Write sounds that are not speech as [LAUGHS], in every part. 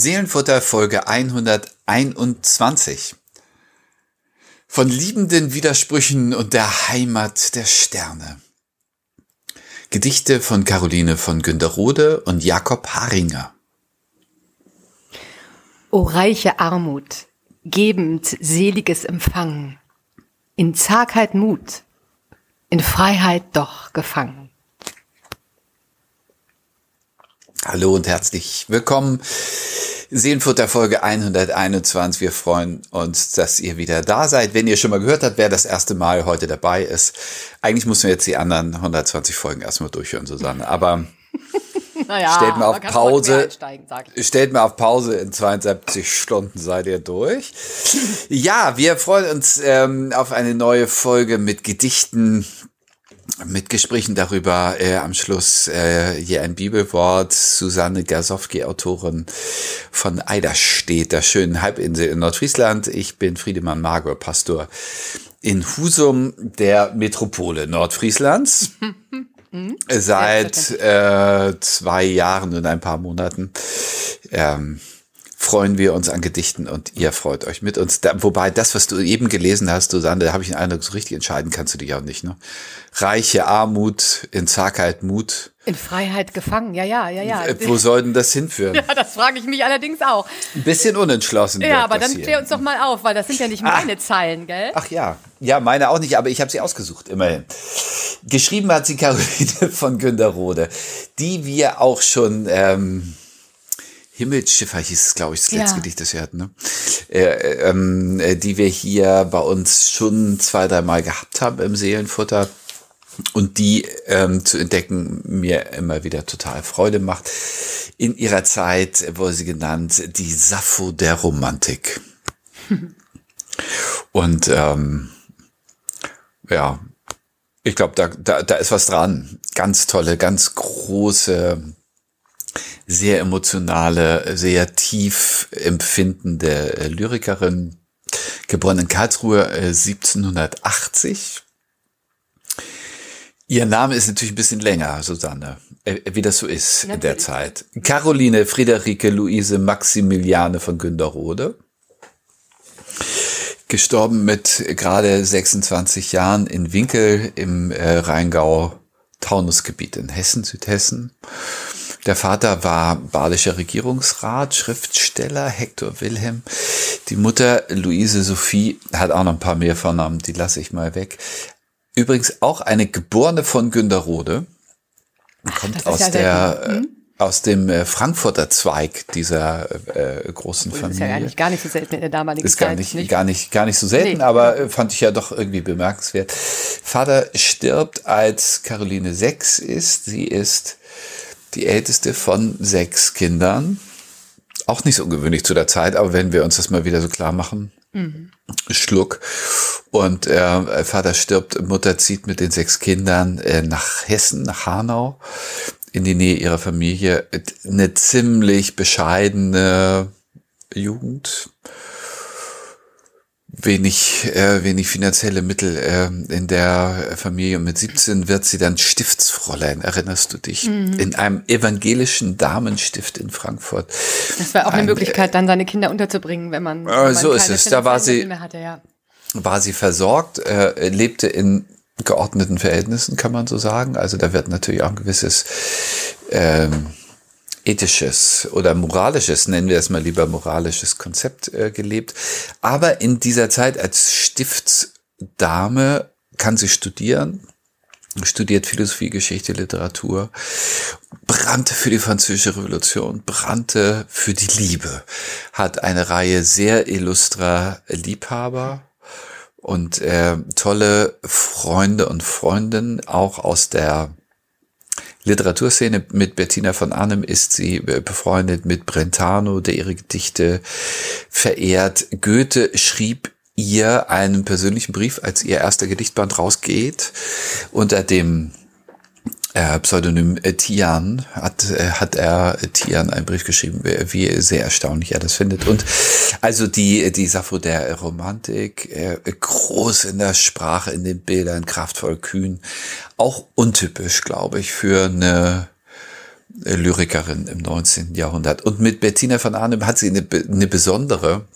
Seelenfutter Folge 121. Von liebenden Widersprüchen und der Heimat der Sterne. Gedichte von Caroline von Günderrode und Jakob Haringer. O reiche Armut, gebend seliges Empfangen, in Zagheit Mut, in Freiheit doch gefangen. Hallo und herzlich willkommen. Seelenfutter Folge 121. Wir freuen uns, dass ihr wieder da seid. Wenn ihr schon mal gehört habt, wer das erste Mal heute dabei ist. Eigentlich müssen wir jetzt die anderen 120 Folgen erstmal durchhören, Susanne. Aber [LAUGHS] naja, stellt mal auf Pause. Stellt mal auf Pause. In 72 Stunden seid ihr durch. Ja, wir freuen uns ähm, auf eine neue Folge mit Gedichten mit Gesprächen darüber äh, am Schluss äh, hier ein Bibelwort. Susanne Gasowski, Autorin von Eiderstedt, der schönen Halbinsel in Nordfriesland. Ich bin Friedemann Magor, Pastor in Husum, der Metropole Nordfrieslands. [LAUGHS] Seit äh, zwei Jahren und ein paar Monaten. Ähm, freuen wir uns an Gedichten und ihr freut euch mit uns. Da, wobei das, was du eben gelesen hast, Susanne, da habe ich den Eindruck, so richtig entscheiden kannst du dich auch nicht. Ne? Reiche Armut, in Zagheit Mut. In Freiheit gefangen, ja, ja, ja, ja. Äh, wo soll denn das hinführen? [LAUGHS] Ja, das frage ich mich allerdings auch. Ein bisschen unentschlossen. Ja, aber dann klär uns doch mal auf, weil das sind ja nicht meine Ach. Zeilen, gell? Ach ja, ja, meine auch nicht, aber ich habe sie ausgesucht, immerhin. Geschrieben hat sie Caroline [LAUGHS] von Günderrode, die wir auch schon... Ähm, Himmelsschiffer hieß es, glaube ich, das letzte ja. Gedicht, das wir hatten, ne? Äh, ähm, äh, die wir hier bei uns schon zwei, dreimal gehabt haben im Seelenfutter und die ähm, zu entdecken mir immer wieder total Freude macht. In ihrer Zeit wurde sie genannt die Sappho der Romantik. [LAUGHS] und ähm, ja, ich glaube, da, da, da ist was dran. Ganz tolle, ganz große sehr emotionale, sehr tief empfindende äh, Lyrikerin, geboren in Karlsruhe 1780. Äh, Ihr Name ist natürlich ein bisschen länger, Susanne, äh, wie das so ist natürlich. in der Zeit. Caroline Friederike Luise Maximiliane von Günderrode. Gestorben mit gerade 26 Jahren in Winkel im Rheingau Taunusgebiet in Hessen, Südhessen. Der Vater war badischer Regierungsrat, Schriftsteller Hector Wilhelm. Die Mutter Luise Sophie hat auch noch ein paar mehr Vornamen, die lasse ich mal weg. Übrigens auch eine geborene von Günderrode. Kommt Ach, aus ja der, hm? aus dem äh, Frankfurter Zweig dieser äh, großen Familie. Das ist ja eigentlich gar nicht so selten in der damaligen ist gar nicht, nicht, gar nicht, gar nicht so selten, nee. aber äh, fand ich ja doch irgendwie bemerkenswert. Vater stirbt, als Caroline sechs ist. Sie ist die älteste von sechs Kindern. Auch nicht so ungewöhnlich zu der Zeit, aber wenn wir uns das mal wieder so klar machen. Mhm. Schluck. Und äh, Vater stirbt, Mutter zieht mit den sechs Kindern äh, nach Hessen, nach Hanau, in die Nähe ihrer Familie. Eine ziemlich bescheidene Jugend wenig, äh, wenig finanzielle Mittel äh, in der Familie. Und mit 17 wird sie dann Stiftsfräulein, erinnerst du dich? Mhm. In einem evangelischen Damenstift in Frankfurt. Das war auch eine Ein, Möglichkeit, dann seine Kinder unterzubringen, wenn man. Äh, so ist es. Da war sie, hatte, ja. war sie versorgt, äh, lebte in geordneten Verhältnissen, kann man so sagen. Also da wird natürlich auch ein gewisses ähm, ethisches oder moralisches, nennen wir es mal lieber moralisches Konzept äh, gelebt. Aber in dieser Zeit als Stiftsdame kann sie studieren, studiert Philosophie, Geschichte, Literatur, brannte für die französische Revolution, brannte für die Liebe, hat eine Reihe sehr illustrer Liebhaber und äh, tolle Freunde und Freundinnen auch aus der Literaturszene. Mit Bettina von Arnim ist sie äh, befreundet mit Brentano, der ihre Gedichte verehrt. Goethe schrieb ihr einen persönlichen Brief, als ihr erster Gedichtband rausgeht, unter dem Pseudonym äh, Tian hat, äh, hat er äh, Tian einen Brief geschrieben, wie sehr erstaunlich er das findet. Und also die, die Sappho der Romantik, äh, groß in der Sprache, in den Bildern, kraftvoll, kühn, auch untypisch, glaube ich, für eine äh, Lyrikerin im 19. Jahrhundert. Und mit Bettina von Arnim hat sie eine, eine besondere,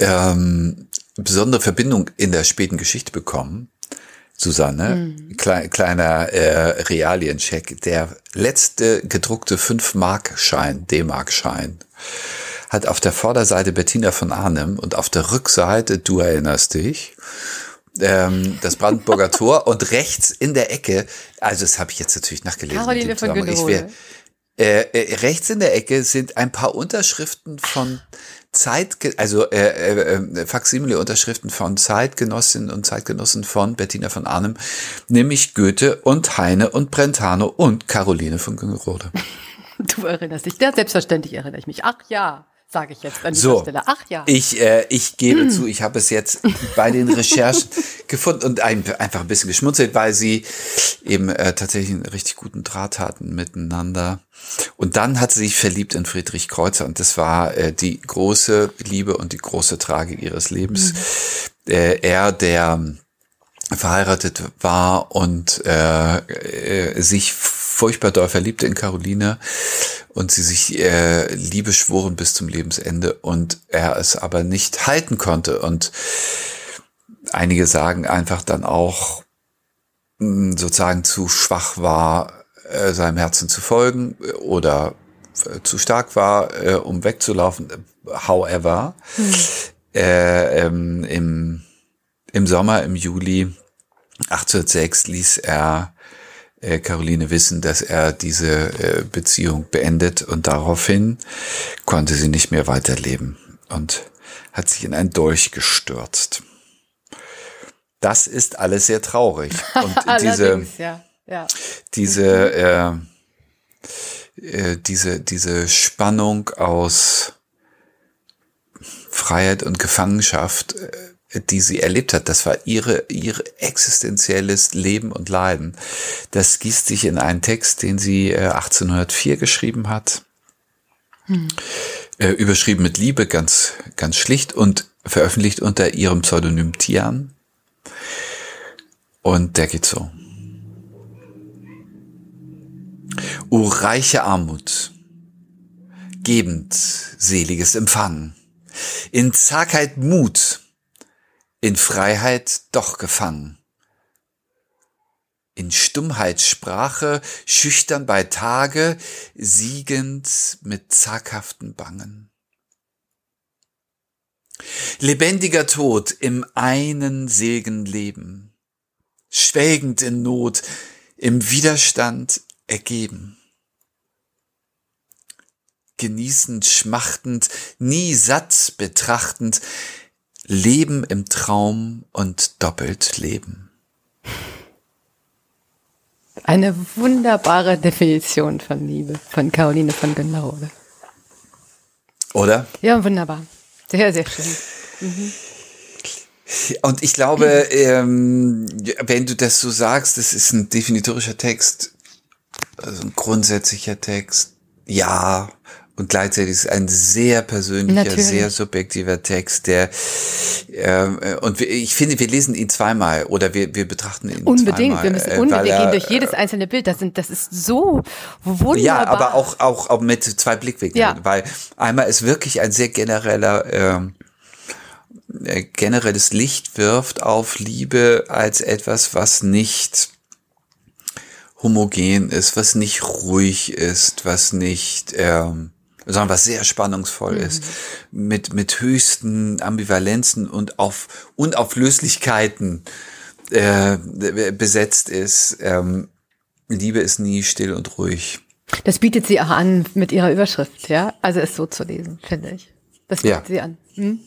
ähm, besondere Verbindung in der späten Geschichte bekommen. Susanne, mhm. Kle kleiner äh, Realiencheck. Der letzte gedruckte 5-Mark-Schein, D-Mark-Schein, hat auf der Vorderseite Bettina von Arnim und auf der Rückseite, du erinnerst dich, ähm, das Brandenburger [LAUGHS] Tor und rechts in der Ecke, also das habe ich jetzt natürlich nachgelesen. Caroline von Günderode. Äh, äh, rechts in der Ecke sind ein paar Unterschriften von Zeit, also äh, äh, äh, Faksimile-Unterschriften von Zeitgenossinnen und Zeitgenossen von Bettina von Arnim, nämlich Goethe und Heine und Brentano und Caroline von Güngerode. [LAUGHS] Du erinnerst dich, ja, selbstverständlich erinnere ich mich. Ach ja sage ich jetzt an dieser so, Stelle. Ach ja. Ich, äh, ich gebe [CLEARS THROAT] zu, ich habe es jetzt bei den Recherchen gefunden und ein, einfach ein bisschen geschmunzelt, weil sie eben äh, tatsächlich einen richtig guten Draht hatten miteinander. Und dann hat sie sich verliebt in Friedrich Kreuzer und das war äh, die große Liebe und die große Tragik ihres Lebens. Mm. Äh, er, der verheiratet war und äh, äh, sich furchtbar doll verliebte in Caroline und sie sich äh, Liebe schworen bis zum Lebensende und er es aber nicht halten konnte. Und einige sagen einfach dann auch, mh, hm, sozusagen zu schwach war, äh, seinem Herzen zu folgen oder äh, zu stark war, äh, um wegzulaufen. However, hm. äh, ähm, im, im Sommer, im Juli 1806 ließ er äh, Caroline wissen, dass er diese äh, Beziehung beendet und daraufhin konnte sie nicht mehr weiterleben und hat sich in ein Dolch gestürzt. Das ist alles sehr traurig. [LAUGHS] Und diese, ja, ja. diese, äh, äh, diese, diese Spannung aus Freiheit und Gefangenschaft äh, die sie erlebt hat. Das war ihre, ihre existenzielles Leben und Leiden. Das gießt sich in einen Text, den sie 1804 äh, geschrieben hat. Hm. Äh, überschrieben mit Liebe, ganz, ganz schlicht und veröffentlicht unter ihrem Pseudonym Tian. Und der geht so. O reiche Armut, gebend seliges Empfangen, in Zagheit Mut, in Freiheit doch gefangen. In Stummheit Sprache, schüchtern bei Tage, siegend mit zaghaften Bangen. Lebendiger Tod im einen selgen Leben, schwelgend in Not, im Widerstand ergeben. Genießend, schmachtend, nie satt betrachtend, Leben im Traum und doppelt Leben. Eine wunderbare Definition von Liebe von Caroline von Genaude. Oder? Ja, wunderbar. Sehr, sehr schön. Mhm. Und ich glaube, ähm, wenn du das so sagst, das ist ein definitorischer Text, also ein grundsätzlicher Text. Ja, und gleichzeitig ist es ein sehr persönlicher, Natürlich. sehr subjektiver Text, der äh, und ich finde, wir lesen ihn zweimal oder wir, wir betrachten ihn unbedingt. Zweimal, wir müssen unbedingt er, gehen durch jedes einzelne Bild. Das sind, das ist so wunderbar. Ja, aber auch auch auch mit zwei Blickwinkeln, ja. weil einmal ist wirklich ein sehr genereller ähm, äh, generelles Licht wirft auf Liebe als etwas, was nicht homogen ist, was nicht ruhig ist, was nicht ähm, sondern was sehr spannungsvoll mhm. ist, mit, mit höchsten Ambivalenzen und auf Unauflöslichkeiten äh, besetzt ist. Ähm, Liebe ist nie still und ruhig. Das bietet sie auch an mit ihrer Überschrift, ja? Also es so zu lesen, finde ich. Das bietet ja. sie an. Hm?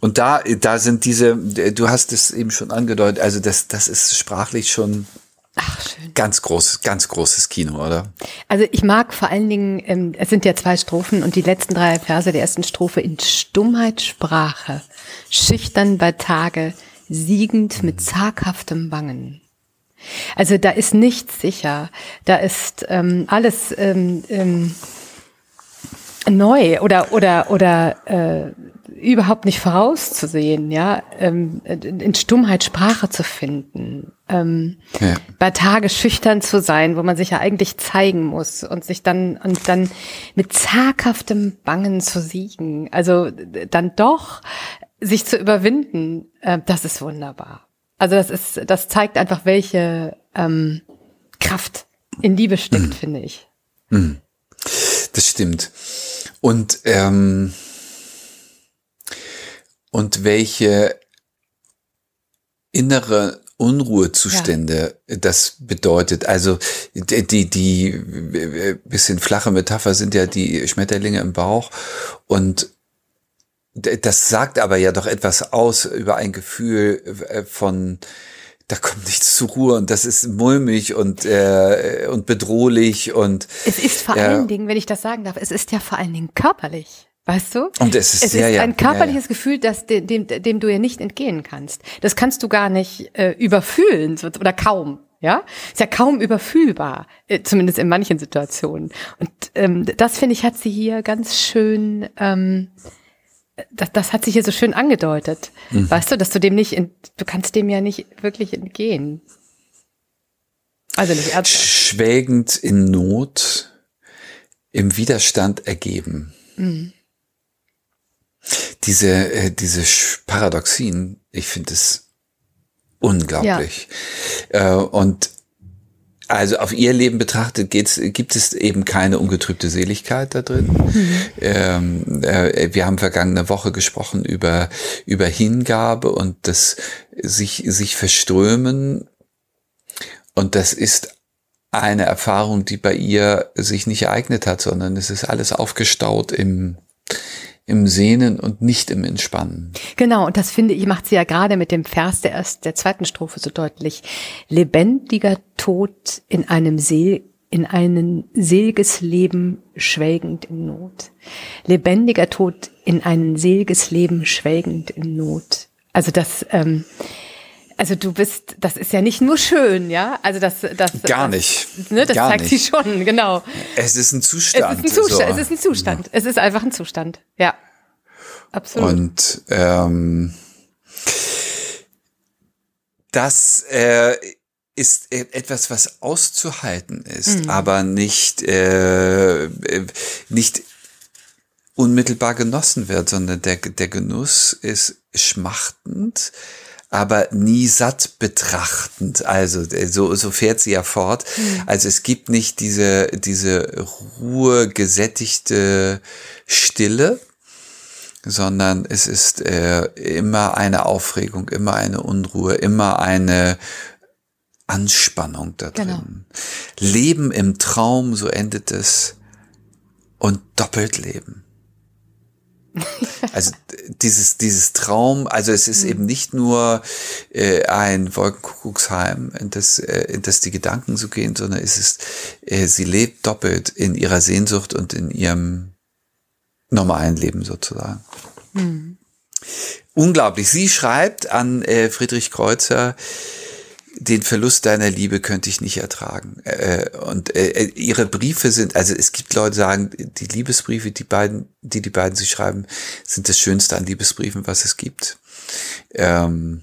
Und da, da sind diese, du hast es eben schon angedeutet, also das, das ist sprachlich schon Ach, schön. Ganz großes, ganz großes Kino, oder? Also ich mag vor allen Dingen, ähm, es sind ja zwei Strophen und die letzten drei Verse der ersten Strophe in Stummheit Sprache, schüchtern bei Tage, siegend mit zaghaftem Bangen. Also da ist nichts sicher, da ist ähm, alles ähm, ähm, neu oder oder oder äh, überhaupt nicht vorauszusehen, ja, ähm, in Stummheit Sprache zu finden, ähm, ja. bei Tage schüchtern zu sein, wo man sich ja eigentlich zeigen muss und sich dann und dann mit zaghaftem Bangen zu siegen, also dann doch sich zu überwinden, äh, das ist wunderbar. Also das ist, das zeigt einfach, welche ähm, Kraft in Liebe steckt, mhm. finde ich. Mhm. Das stimmt. Und ähm, und welche innere Unruhezustände ja. das bedeutet. Also die, die, die bisschen flache Metapher sind ja die Schmetterlinge im Bauch und das sagt aber ja doch etwas aus über ein Gefühl äh, von da kommt nichts zur Ruhe und das ist mulmig und äh, und bedrohlich und es ist vor äh, allen Dingen, wenn ich das sagen darf, es ist ja vor allen Dingen körperlich. Weißt du? Und es ist, es ja, ist ein körperliches ja, ja. Gefühl, das, dem, dem, dem du ja nicht entgehen kannst. Das kannst du gar nicht äh, überfühlen oder kaum. Ja, ist ja kaum überfühlbar, äh, zumindest in manchen Situationen. Und ähm, das finde ich hat sie hier ganz schön. Ähm, das, das hat sich hier so schön angedeutet. Mhm. Weißt du, dass du dem nicht, du kannst dem ja nicht wirklich entgehen. Also nicht ernsthaft. Schwägend in Not, im Widerstand ergeben. Mhm diese, äh, diese Paradoxien, ich finde es unglaublich. Ja. Äh, und also auf ihr Leben betrachtet geht's, gibt es eben keine ungetrübte Seligkeit da drin. Mhm. Ähm, äh, wir haben vergangene Woche gesprochen über, über Hingabe und das sich, sich verströmen. Und das ist eine Erfahrung, die bei ihr sich nicht ereignet hat, sondern es ist alles aufgestaut im, im Sehnen und nicht im Entspannen. Genau, und das finde ich, macht sie ja gerade mit dem Vers der, erst, der zweiten Strophe so deutlich. Lebendiger Tod in einem See, in ein seliges Leben schwelgend in Not. Lebendiger Tod in ein seliges Leben schwelgend in Not. Also das, ähm, also du bist, das ist ja nicht nur schön, ja. Also das, das gar nicht. Das, ne, das gar zeigt nicht. sie schon, genau. Es ist ein Zustand. Es ist ein Zustand. So. Es ist ein Zustand. Es ist einfach ein Zustand. Ja, absolut. Und ähm, das äh, ist etwas, was auszuhalten ist, mhm. aber nicht äh, nicht unmittelbar genossen wird, sondern der der Genuss ist schmachtend aber nie satt betrachtend. Also äh, so, so fährt sie ja fort. Mhm. Also es gibt nicht diese, diese Ruhe, gesättigte Stille, sondern es ist äh, immer eine Aufregung, immer eine Unruhe, immer eine Anspannung da drin. Genau. Leben im Traum, so endet es, und doppelt leben. Also dieses, dieses Traum, also es ist mhm. eben nicht nur äh, ein Wolkenkuckucksheim, in das, äh, in das die Gedanken so gehen, sondern es ist, äh, sie lebt doppelt in ihrer Sehnsucht und in ihrem normalen Leben sozusagen. Mhm. Unglaublich. Sie schreibt an äh, Friedrich Kreuzer, den Verlust deiner Liebe könnte ich nicht ertragen. Äh, und äh, äh, ihre Briefe sind, also es gibt Leute, die sagen, die Liebesbriefe, die beiden, die die beiden sie schreiben, sind das Schönste an Liebesbriefen, was es gibt. Ähm,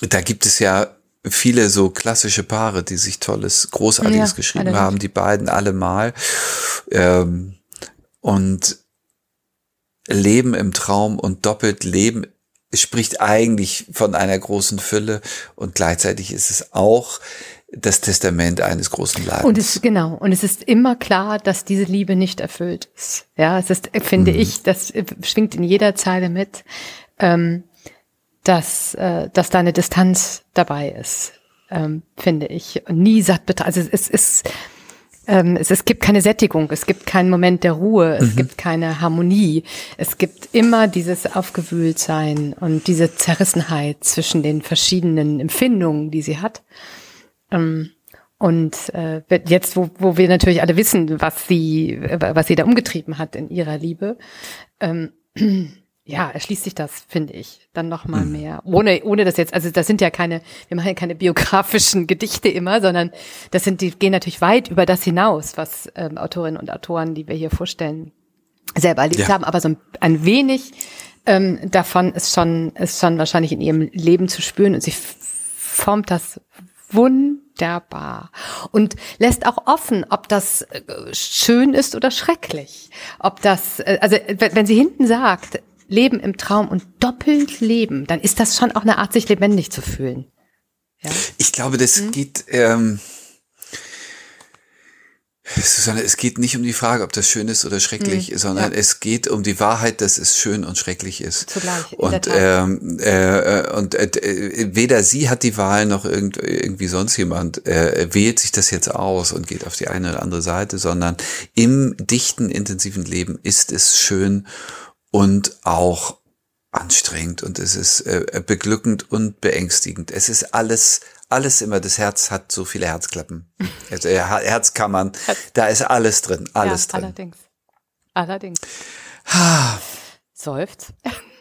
da gibt es ja viele so klassische Paare, die sich tolles, großartiges ja, geschrieben haben, die beiden allemal. Ähm, und Leben im Traum und doppelt Leben spricht eigentlich von einer großen Fülle und gleichzeitig ist es auch das Testament eines großen Leidens. Und es, genau. Und es ist immer klar, dass diese Liebe nicht erfüllt ist. Ja, es ist, finde mhm. ich, das schwingt in jeder Zeile mit, ähm, dass, äh, dass da eine Distanz dabei ist, ähm, finde ich. Nie satt betrachtet. Also es ist, ähm, es, es gibt keine Sättigung, es gibt keinen Moment der Ruhe, es mhm. gibt keine Harmonie. Es gibt immer dieses Aufgewühltsein und diese Zerrissenheit zwischen den verschiedenen Empfindungen, die sie hat. Ähm, und äh, jetzt, wo, wo wir natürlich alle wissen, was sie, was sie da umgetrieben hat in ihrer Liebe, ähm, ja, erschließt sich das, finde ich, dann noch mal mhm. mehr. Ohne, ohne das jetzt, also das sind ja keine, wir machen ja keine biografischen [LAUGHS] Gedichte immer, sondern das sind, die gehen natürlich weit über das hinaus, was ähm, Autorinnen und Autoren, die wir hier vorstellen, selber erlebt ja. haben. Aber so ein, ein wenig ähm, davon ist schon, ist schon wahrscheinlich in ihrem Leben zu spüren und sie formt das wunderbar und lässt auch offen, ob das äh, schön ist oder schrecklich. Ob das, äh, also wenn sie hinten sagt, Leben im Traum und doppelt leben, dann ist das schon auch eine Art, sich lebendig zu fühlen. Ja? Ich glaube, das hm? geht, ähm, Susanne, es geht nicht um die Frage, ob das schön ist oder schrecklich, mhm, sondern ja. es geht um die Wahrheit, dass es schön und schrecklich ist. Zugleich, und ähm, äh, und äh, weder sie hat die Wahl noch irgend, irgendwie sonst jemand äh, wählt sich das jetzt aus und geht auf die eine oder andere Seite, sondern im dichten, intensiven Leben ist es schön und auch anstrengend und es ist äh, beglückend und beängstigend. Es ist alles alles immer, das Herz hat so viele Herzklappen. [LAUGHS] Also Herzkammern, da ist alles drin, alles ja, drin. Allerdings. Allerdings. Ah. [SIGHS] Seufzt.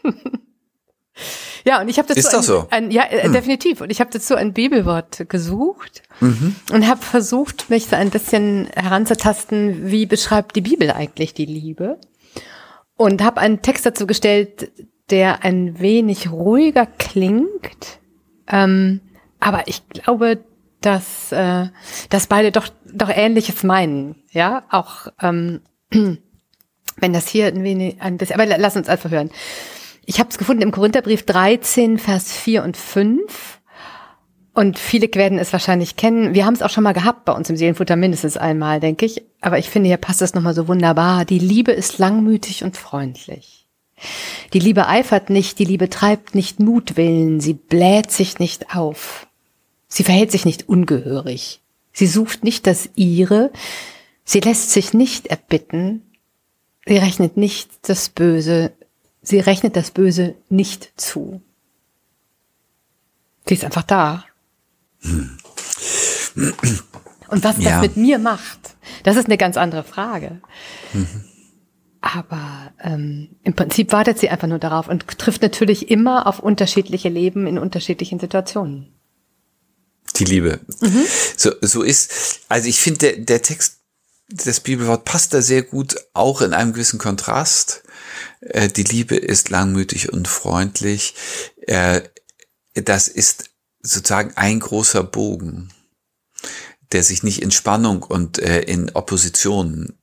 [LAUGHS] ja, und ich habe dazu ist das so? Ein, ja, äh, hm. definitiv. Und ich habe dazu ein Bibelwort gesucht mhm. und habe versucht, mich so ein bisschen heranzutasten, wie beschreibt die Bibel eigentlich die Liebe? Und habe einen Text dazu gestellt, der ein wenig ruhiger klingt. Ähm, aber ich glaube, dass, äh, dass beide doch, doch Ähnliches meinen. Ja, auch ähm, [CLEARS THROAT] wenn das hier ein wenig ein bisschen, aber lass uns einfach hören. Ich habe es gefunden im Korintherbrief 13, Vers 4 und 5. Und viele werden es wahrscheinlich kennen. Wir haben es auch schon mal gehabt bei uns im Seelenfutter, mindestens einmal, denke ich. Aber ich finde, hier passt das nochmal so wunderbar. Die Liebe ist langmütig und freundlich. Die Liebe eifert nicht, die Liebe treibt nicht Mutwillen, sie bläht sich nicht auf. Sie verhält sich nicht ungehörig. Sie sucht nicht das ihre, sie lässt sich nicht erbitten, sie rechnet nicht das Böse, sie rechnet das Böse nicht zu. Sie ist einfach da. Und was ja. das mit mir macht, das ist eine ganz andere Frage. Mhm. Aber ähm, im Prinzip wartet sie einfach nur darauf und trifft natürlich immer auf unterschiedliche Leben in unterschiedlichen Situationen. Die Liebe. Mhm. So, so ist, also ich finde, der, der Text, das Bibelwort passt da sehr gut, auch in einem gewissen Kontrast. Äh, die Liebe ist langmütig und freundlich. Äh, das ist sozusagen ein großer Bogen, der sich nicht in Spannung und äh, in Opposition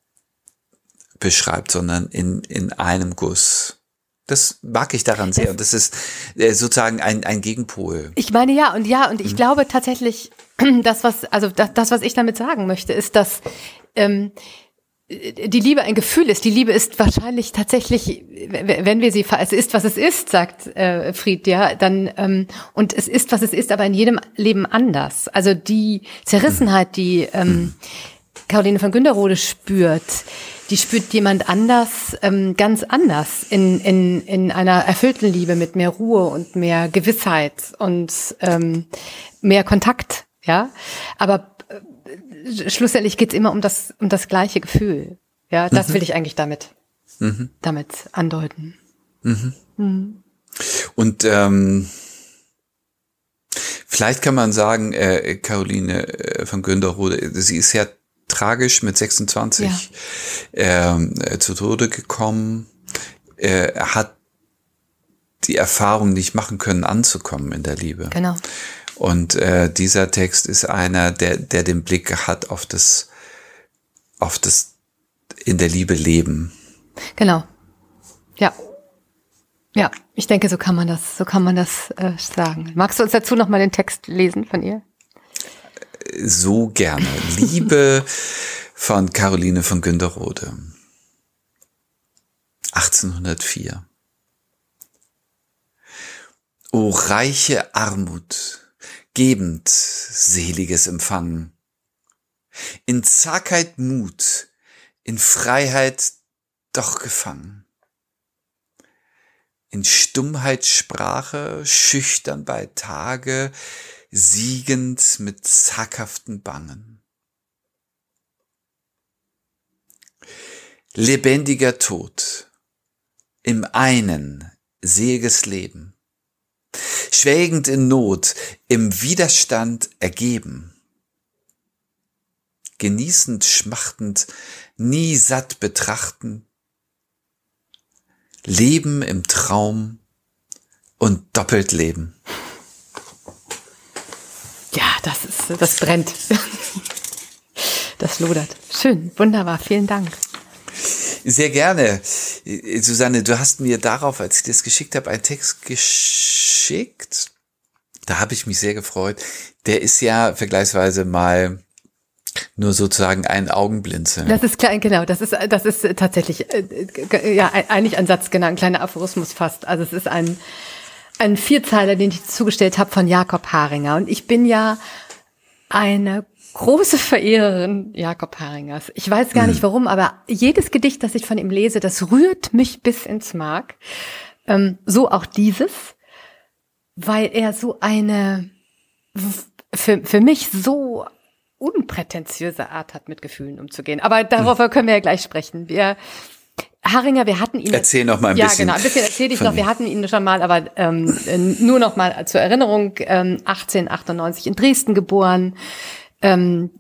beschreibt, sondern in, in einem Guss. Das mag ich daran sehr. Und das ist äh, sozusagen ein, ein Gegenpol. Ich meine ja, und ja, und ich mhm. glaube tatsächlich, [CLEARS THROAT] das, was, also das, das, was ich damit sagen möchte, ist, dass ähm, die Liebe ein Gefühl ist. Die Liebe ist wahrscheinlich tatsächlich, wenn wir sie, es ist, was es ist, sagt äh, Fried, ja, dann, ähm, und es ist, was es ist, aber in jedem Leben anders. Also die Zerrissenheit, die ähm, Caroline von Günderode spürt, die spürt jemand anders, ähm, ganz anders in, in, in einer erfüllten Liebe mit mehr Ruhe und mehr Gewissheit und ähm, mehr Kontakt, ja. Aber schlussendlich geht's immer um das, um das gleiche Gefühl. Ja, das mhm. will ich eigentlich damit, mhm. damit andeuten. Mhm. mhm. Und ähm, vielleicht kann man sagen, äh, Caroline äh, von Günderrode, sie ist ja tragisch mit 26 ja. ähm, äh, zu Tode gekommen. Er hat die Erfahrung nicht machen können, anzukommen in der Liebe. Genau. Und äh, dieser Text ist einer, der, der den Blick hat auf das, auf das in der Liebe leben. Genau. Ja. Ja, ich denke, so kann man das, so kann man das äh, sagen. Magst du uns dazu noch mal den Text lesen von ihr? so gerne. [LAUGHS] Liebe von Caroline von Günderrode. 1804. O reiche Armut, gebend seliges Empfangen. In Zagheit Mut, in Freiheit doch gefangen. In Stummheit Sprache, schüchtern bei Tage, siegend mit zackhaften Bangen. Lebendiger Tod, im einen seliges Leben, schwelgend in Not, im Widerstand ergeben, genießend, schmachtend, nie satt betrachten, Leben im Traum und doppelt leben. Ja, das ist, das brennt. Das lodert. Schön, wunderbar, vielen Dank. Sehr gerne. Susanne, du hast mir darauf, als ich das geschickt habe, einen Text geschickt. Da habe ich mich sehr gefreut. Der ist ja vergleichsweise mal nur sozusagen ein Augenblinzeln. Das ist klein, genau. Das ist, das ist tatsächlich, äh, ja, eigentlich ein Satz, genau, ein kleiner Aphorismus fast. Also es ist ein, ein Vierzeiler, den ich zugestellt habe von Jakob Haringer. Und ich bin ja eine große Verehrerin Jakob Haringers. Ich weiß gar nicht mhm. warum, aber jedes Gedicht, das ich von ihm lese, das rührt mich bis ins Mark. Ähm, so auch dieses, weil er so eine, für, für mich so unprätentiöse Art hat, mit Gefühlen umzugehen. Aber darauf können wir ja gleich sprechen. Wir, Haringer, wir hatten ihn. Erzähl noch mal ein ja, bisschen. Ja, genau, ein bisschen erzähle ich noch. Wir hatten ihn schon mal, aber ähm, nur noch mal zur Erinnerung: ähm, 1898 in Dresden geboren, ähm,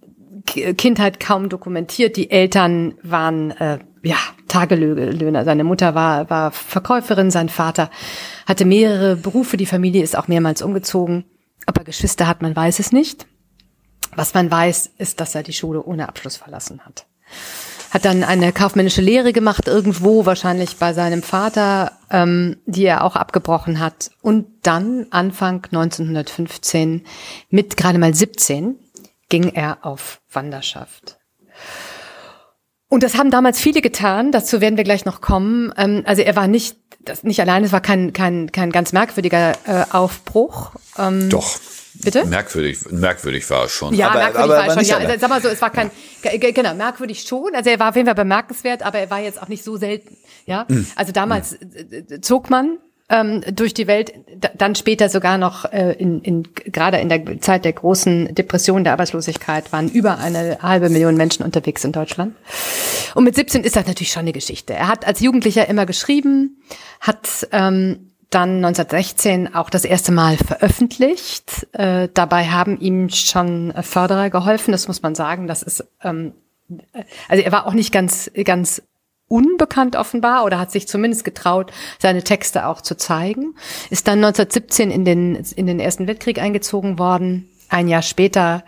Kindheit kaum dokumentiert. Die Eltern waren äh, ja Tagelöhner. Seine Mutter war war Verkäuferin, sein Vater hatte mehrere Berufe. Die Familie ist auch mehrmals umgezogen. Aber Geschwister hat man weiß es nicht. Was man weiß, ist, dass er die Schule ohne Abschluss verlassen hat. Hat dann eine kaufmännische Lehre gemacht, irgendwo, wahrscheinlich bei seinem Vater, ähm, die er auch abgebrochen hat. Und dann, Anfang 1915, mit gerade mal 17, ging er auf Wanderschaft. Und das haben damals viele getan, dazu werden wir gleich noch kommen. Ähm, also er war nicht, das nicht allein, es war kein, kein, kein ganz merkwürdiger äh, Aufbruch. Ähm, Doch. Bitte? Merkwürdig, merkwürdig war es schon. Ja, aber, merkwürdig aber, war es schon. Ja, also, sag mal so, es war kein, genau, merkwürdig schon. Also er war auf jeden Fall bemerkenswert, aber er war jetzt auch nicht so selten. Ja, mhm. also damals mhm. zog man ähm, durch die Welt, dann später sogar noch äh, in, in gerade in der Zeit der großen Depression der Arbeitslosigkeit waren über eine halbe Million Menschen unterwegs in Deutschland. Und mit 17 ist das natürlich schon eine Geschichte. Er hat als Jugendlicher immer geschrieben, hat ähm, dann 1916 auch das erste Mal veröffentlicht. Äh, dabei haben ihm schon Förderer geholfen, das muss man sagen. Das ist ähm, also er war auch nicht ganz ganz unbekannt offenbar oder hat sich zumindest getraut, seine Texte auch zu zeigen. Ist dann 1917 in den in den Ersten Weltkrieg eingezogen worden. Ein Jahr später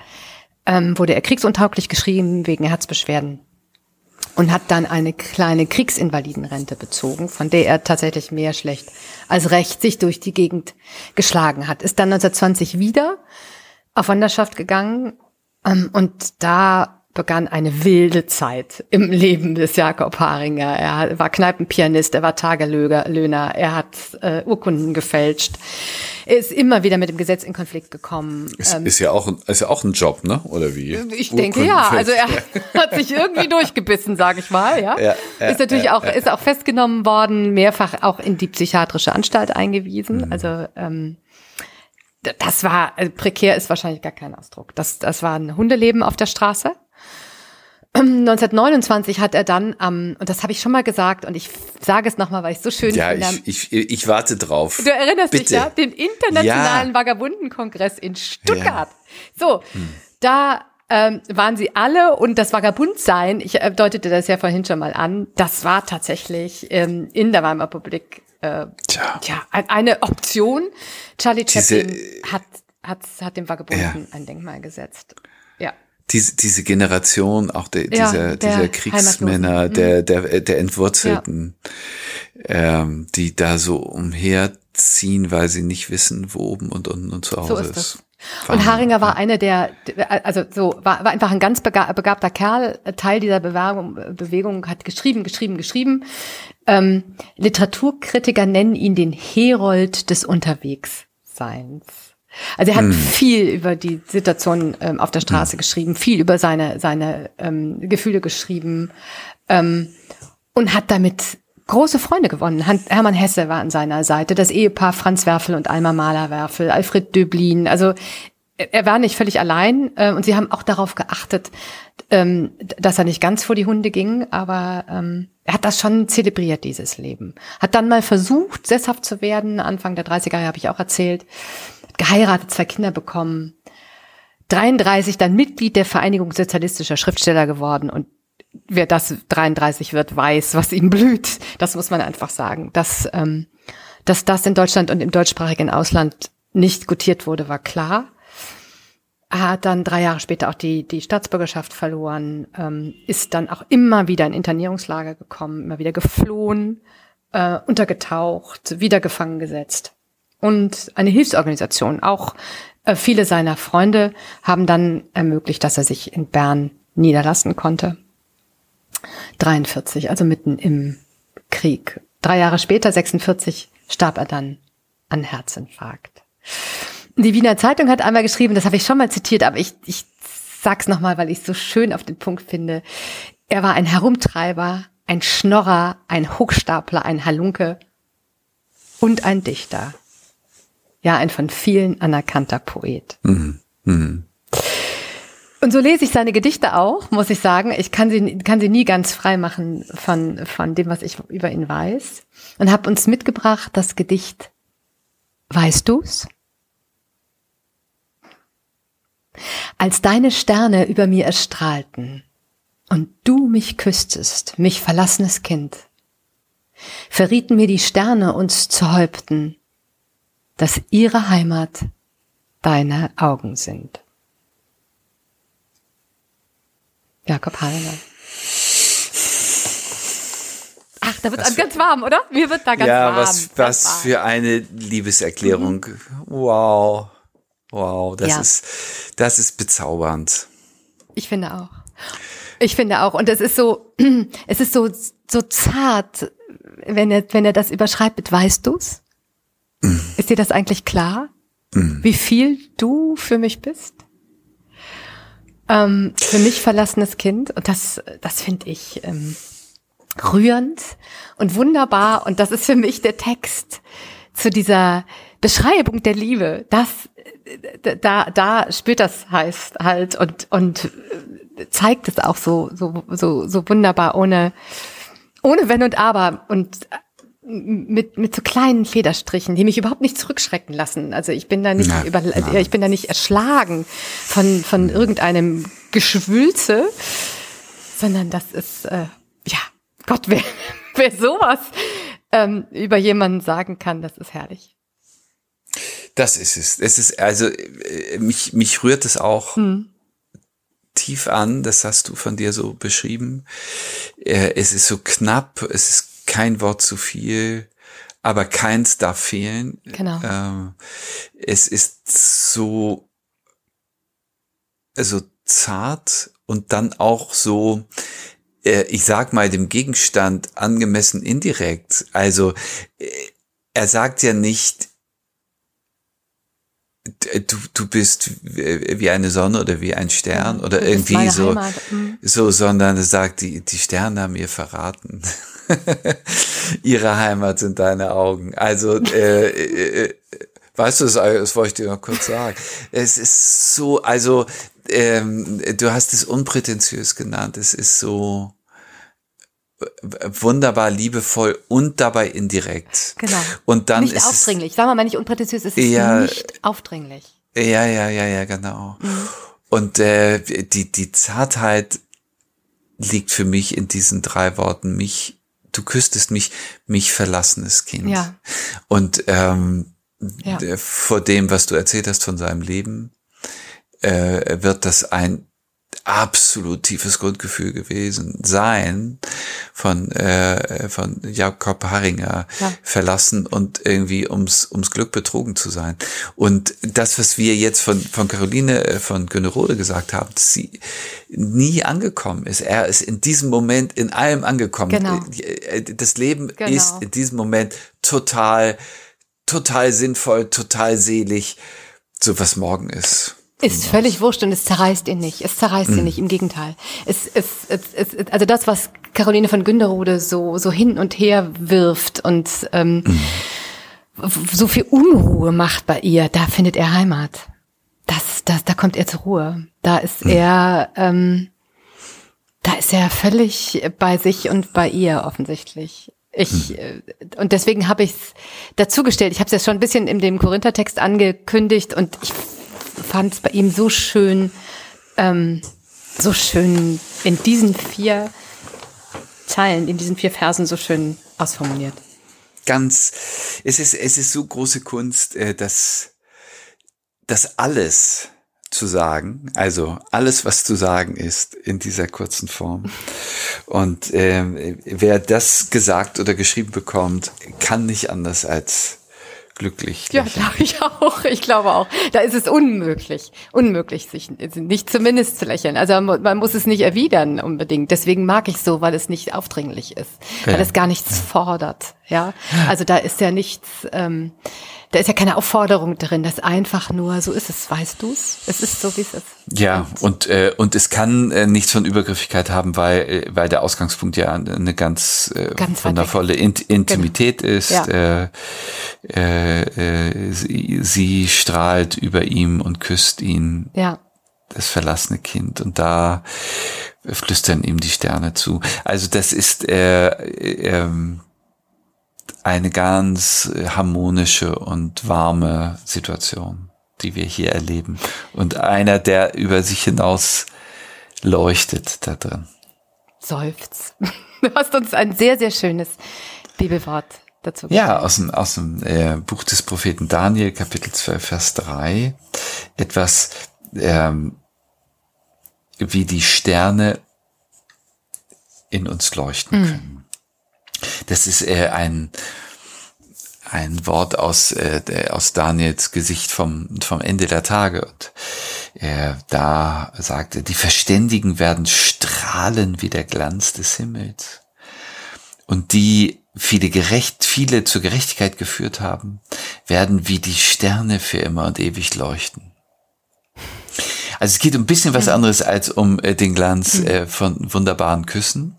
ähm, wurde er kriegsuntauglich geschrieben wegen Herzbeschwerden und hat dann eine kleine Kriegsinvalidenrente bezogen, von der er tatsächlich mehr schlecht als recht sich durch die Gegend geschlagen hat. Ist dann 1920 wieder auf Wanderschaft gegangen ähm, und da begann eine wilde Zeit im Leben des Jakob Haringer. Er war Kneipenpianist, er war Tagelöhner, er hat äh, Urkunden gefälscht. Er ist immer wieder mit dem Gesetz in Konflikt gekommen. Ist, ähm, ist ja auch ist ja auch ein Job, ne? Oder wie? Ich denke ja. Also er [LAUGHS] hat sich irgendwie durchgebissen, sage ich mal. Ja, ja, ja ist natürlich ja, auch ist auch festgenommen worden, mehrfach auch in die psychiatrische Anstalt eingewiesen. Mhm. Also ähm, das war also prekär ist wahrscheinlich gar kein Ausdruck. Das das war ein Hundeleben auf der Straße. 1929 hat er dann am, und das habe ich schon mal gesagt, und ich sage es nochmal, weil ich es so schön ja, finde. Ja, ich, ich, ich warte drauf. Du erinnerst Bitte. dich ja, den internationalen ja. Vagabundenkongress in Stuttgart. Ja. So, hm. da ähm, waren sie alle und das Vagabundsein, ich äh, deutete das ja vorhin schon mal an, das war tatsächlich ähm, in der Weimarer Republik äh, Tja. Tja, eine Option. Charlie Chaplin Diese, hat, hat, hat dem Vagabunden ein Denkmal gesetzt diese, diese Generation auch de, ja, dieser, dieser Kriegsmänner, der, mhm. der, der Entwurzelten, ja. ähm, die da so umherziehen, weil sie nicht wissen, wo oben und unten und zu Hause so ist. ist. Und Haringer war einer der, also so, war, war einfach ein ganz begabter Kerl, Teil dieser Bewegung, Bewegung hat geschrieben, geschrieben, geschrieben. Ähm, Literaturkritiker nennen ihn den Herold des Unterwegsseins. Also er hat hm. viel über die Situation ähm, auf der Straße hm. geschrieben, viel über seine, seine ähm, Gefühle geschrieben ähm, und hat damit große Freunde gewonnen. Hermann Hesse war an seiner Seite, das Ehepaar Franz Werfel und Alma Mahler-Werfel, Alfred Döblin. Also er war nicht völlig allein äh, und sie haben auch darauf geachtet, ähm, dass er nicht ganz vor die Hunde ging, aber ähm, er hat das schon zelebriert, dieses Leben. Hat dann mal versucht, sesshaft zu werden, Anfang der 30er Jahre habe ich auch erzählt, geheiratet, zwei Kinder bekommen, 33 dann Mitglied der Vereinigung sozialistischer Schriftsteller geworden und wer das 33 wird, weiß, was ihm blüht. Das muss man einfach sagen. Dass, ähm, dass das in Deutschland und im deutschsprachigen Ausland nicht gutiert wurde, war klar. Er hat dann drei Jahre später auch die, die Staatsbürgerschaft verloren, ähm, ist dann auch immer wieder in Internierungslager gekommen, immer wieder geflohen, äh, untergetaucht, wieder gefangen gesetzt. Und eine Hilfsorganisation, auch äh, viele seiner Freunde haben dann ermöglicht, dass er sich in Bern niederlassen konnte. 43, also mitten im Krieg. Drei Jahre später, 46, starb er dann an Herzinfarkt. Die Wiener Zeitung hat einmal geschrieben, das habe ich schon mal zitiert, aber ich, ich sag's nochmal, weil ich es so schön auf den Punkt finde. Er war ein Herumtreiber, ein Schnorrer, ein Hochstapler, ein Halunke und ein Dichter. Ja, ein von vielen anerkannter Poet. Mhm. Mhm. Und so lese ich seine Gedichte auch, muss ich sagen. Ich kann sie, kann sie nie ganz frei machen von, von dem, was ich über ihn weiß. Und habe uns mitgebracht das Gedicht Weißt du's? Als deine Sterne über mir erstrahlten und du mich küsstest, mich verlassenes Kind, verrieten mir die Sterne uns zu Häupten, dass ihre Heimat deine Augen sind. Jakob Heiner. Ach, da wird es ganz warm, oder? Mir wird da ganz ja, warm. Ja, was, was warm. für eine Liebeserklärung. Mhm. Wow. Wow, das ja. ist, das ist bezaubernd. Ich finde auch. Ich finde auch. Und es ist so, [CLEARS THROAT] es ist so, so zart, wenn er, wenn er das überschreibt mit, weißt du's? Ist dir das eigentlich klar? Mm. Wie viel du für mich bist? Ähm, für mich verlassenes Kind. Und das, das finde ich ähm, rührend und wunderbar. Und das ist für mich der Text zu dieser Beschreibung der Liebe. Das, da, da spürt das heißt halt und, und zeigt es auch so, so, so, so wunderbar ohne, ohne Wenn und Aber. Und mit, mit so kleinen Federstrichen, die mich überhaupt nicht zurückschrecken lassen. Also ich bin da nicht na, über, na. ich bin da nicht erschlagen von, von irgendeinem Geschwülze, sondern das ist, äh, ja, Gott, [LAUGHS] wer, wer sowas ähm, über jemanden sagen kann, das ist herrlich. Das ist es. Es ist, also, äh, mich, mich rührt es auch hm. tief an, das hast du von dir so beschrieben. Äh, es ist so knapp, es ist kein Wort zu viel, aber keins darf fehlen. Genau. Ähm, es ist so, so zart und dann auch so, äh, ich sag mal, dem Gegenstand angemessen indirekt. Also, äh, er sagt ja nicht, du, du bist wie eine Sonne oder wie ein Stern ja, oder irgendwie so, mhm. so, sondern er sagt, die, die Sterne haben ihr verraten. [LAUGHS] Ihre Heimat sind deine Augen. Also, äh, äh, äh, weißt du, das, das wollte ich dir noch kurz sagen. Es ist so, also, ähm, du hast es unprätentiös genannt. Es ist so wunderbar liebevoll und dabei indirekt. Genau. Und dann nicht ist aufdringlich. Sagen wir mal nicht unprätentiös, es ist ja, nicht aufdringlich. Ja, ja, ja, ja, genau. Mhm. Und äh, die die Zartheit liegt für mich in diesen drei Worten mich du küsstest mich, mich verlassenes Kind. Ja. Und ähm, ja. vor dem, was du erzählt hast von seinem Leben, äh, wird das ein absolut tiefes Grundgefühl gewesen sein von äh, von Jakob Haringer ja. verlassen und irgendwie ums ums Glück betrogen zu sein und das was wir jetzt von von Caroline äh, von Günnerode gesagt haben dass sie nie angekommen ist er ist in diesem Moment in allem angekommen genau. Äh, das Leben genau. ist in diesem Moment total total sinnvoll total selig so was morgen ist ist völlig wurscht und es zerreißt ihn nicht. Es zerreißt mhm. ihn nicht, im Gegenteil. Es, es, es, es, also das, was Caroline von Günderode so, so hin und her wirft und ähm, mhm. so viel Unruhe macht bei ihr, da findet er Heimat. Das, das, da kommt er zur Ruhe. Da ist mhm. er, ähm, da ist er völlig bei sich und bei ihr offensichtlich. Ich mhm. äh, und deswegen habe ich es dazugestellt. Ich habe es ja schon ein bisschen in dem Korinther-Text angekündigt und ich fand es bei ihm so schön, ähm, so schön in diesen vier Zeilen, in diesen vier Versen so schön ausformuliert. Ganz, es ist, es ist so große Kunst, äh, dass, dass alles zu sagen, also alles, was zu sagen ist in dieser kurzen Form. Und äh, wer das gesagt oder geschrieben bekommt, kann nicht anders als glücklich. Ja, glaube ich auch. Ich glaube auch. Da ist es unmöglich, unmöglich, sich nicht zumindest zu lächeln. Also man muss es nicht erwidern unbedingt. Deswegen mag ich so, weil es nicht aufdringlich ist, weil es gar nichts fordert. Ja, also da ist ja nichts. Ähm, da ist ja keine Aufforderung drin, das einfach nur, so ist es, weißt du's? Es ist so, wie es ist. Ja, und, äh, und es kann äh, nichts von Übergriffigkeit haben, weil, äh, weil der Ausgangspunkt ja eine ganz, äh, ganz wundervolle Int Intimität genau. ist. Ja. Äh, äh, äh, sie, sie strahlt über ihm und küsst ihn. Ja. Das verlassene Kind. Und da flüstern ihm die Sterne zu. Also das ist äh, äh, eine ganz harmonische und warme Situation, die wir hier erleben. Und einer, der über sich hinaus leuchtet da drin. Seufz. [LAUGHS] Du hast uns ein sehr, sehr schönes Bibelwort dazu gesagt. Ja, aus dem, aus dem äh, Buch des Propheten Daniel, Kapitel 12, Vers 3. Etwas ähm, wie die Sterne in uns leuchten mhm. können. Das ist äh, ein, ein Wort aus, äh, aus Daniels Gesicht vom, vom Ende der Tage. Und er da sagte, die Verständigen werden strahlen wie der Glanz des Himmels. Und die viele gerecht, viele zur Gerechtigkeit geführt haben, werden wie die Sterne für immer und ewig leuchten. Also es geht um ein bisschen was anderes als um äh, den Glanz äh, von wunderbaren Küssen.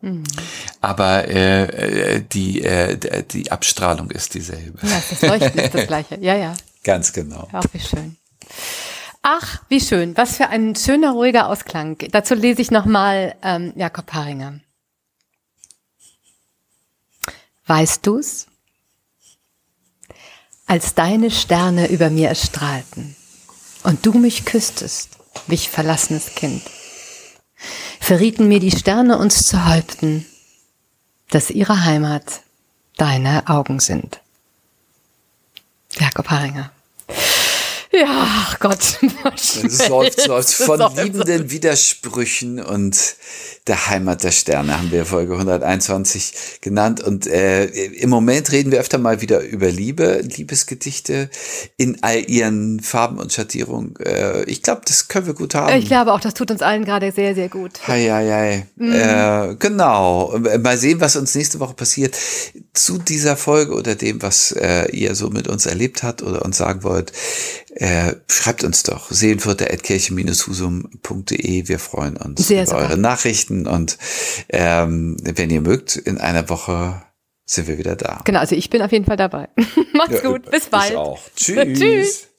Mhm. Aber äh, äh, die, äh, die Abstrahlung ist dieselbe. Ja, das Leuchten ist das gleiche. Ja, ja. [LAUGHS] Ganz genau. Ach, wie schön. Ach, wie schön. Was für ein schöner, ruhiger Ausklang. Dazu lese ich nochmal ähm, Jakob Haringer. Weißt du's? Als deine Sterne über mir erstrahlten und du mich küsstest, mich verlassenes Kind verrieten mir die Sterne uns zu Häupten, dass ihre Heimat deine Augen sind. Jakob Haringer. Ja, ach Gott. [LAUGHS] Läuft, läuft von liebenden Widersprüchen und der Heimat der Sterne haben wir Folge 121 genannt. Und äh, im Moment reden wir öfter mal wieder über Liebe, Liebesgedichte in all ihren Farben und Schattierungen. Äh, ich glaube, das können wir gut haben. Ich glaube auch, das tut uns allen gerade sehr, sehr gut. Hei, hei, hei. Mhm. Äh, genau. Mal sehen, was uns nächste Woche passiert zu dieser Folge oder dem, was äh, ihr so mit uns erlebt habt oder uns sagen wollt. Äh, schreibt uns doch seelenfurter.kirche-husum.de. Wir freuen uns Sehr über eure Nachrichten und ähm, wenn ihr mögt, in einer Woche sind wir wieder da. Genau, also ich bin auf jeden Fall dabei. [LAUGHS] Macht's ja, gut, bis bald. Ich auch. [LAUGHS] Tschüss. Tschüss.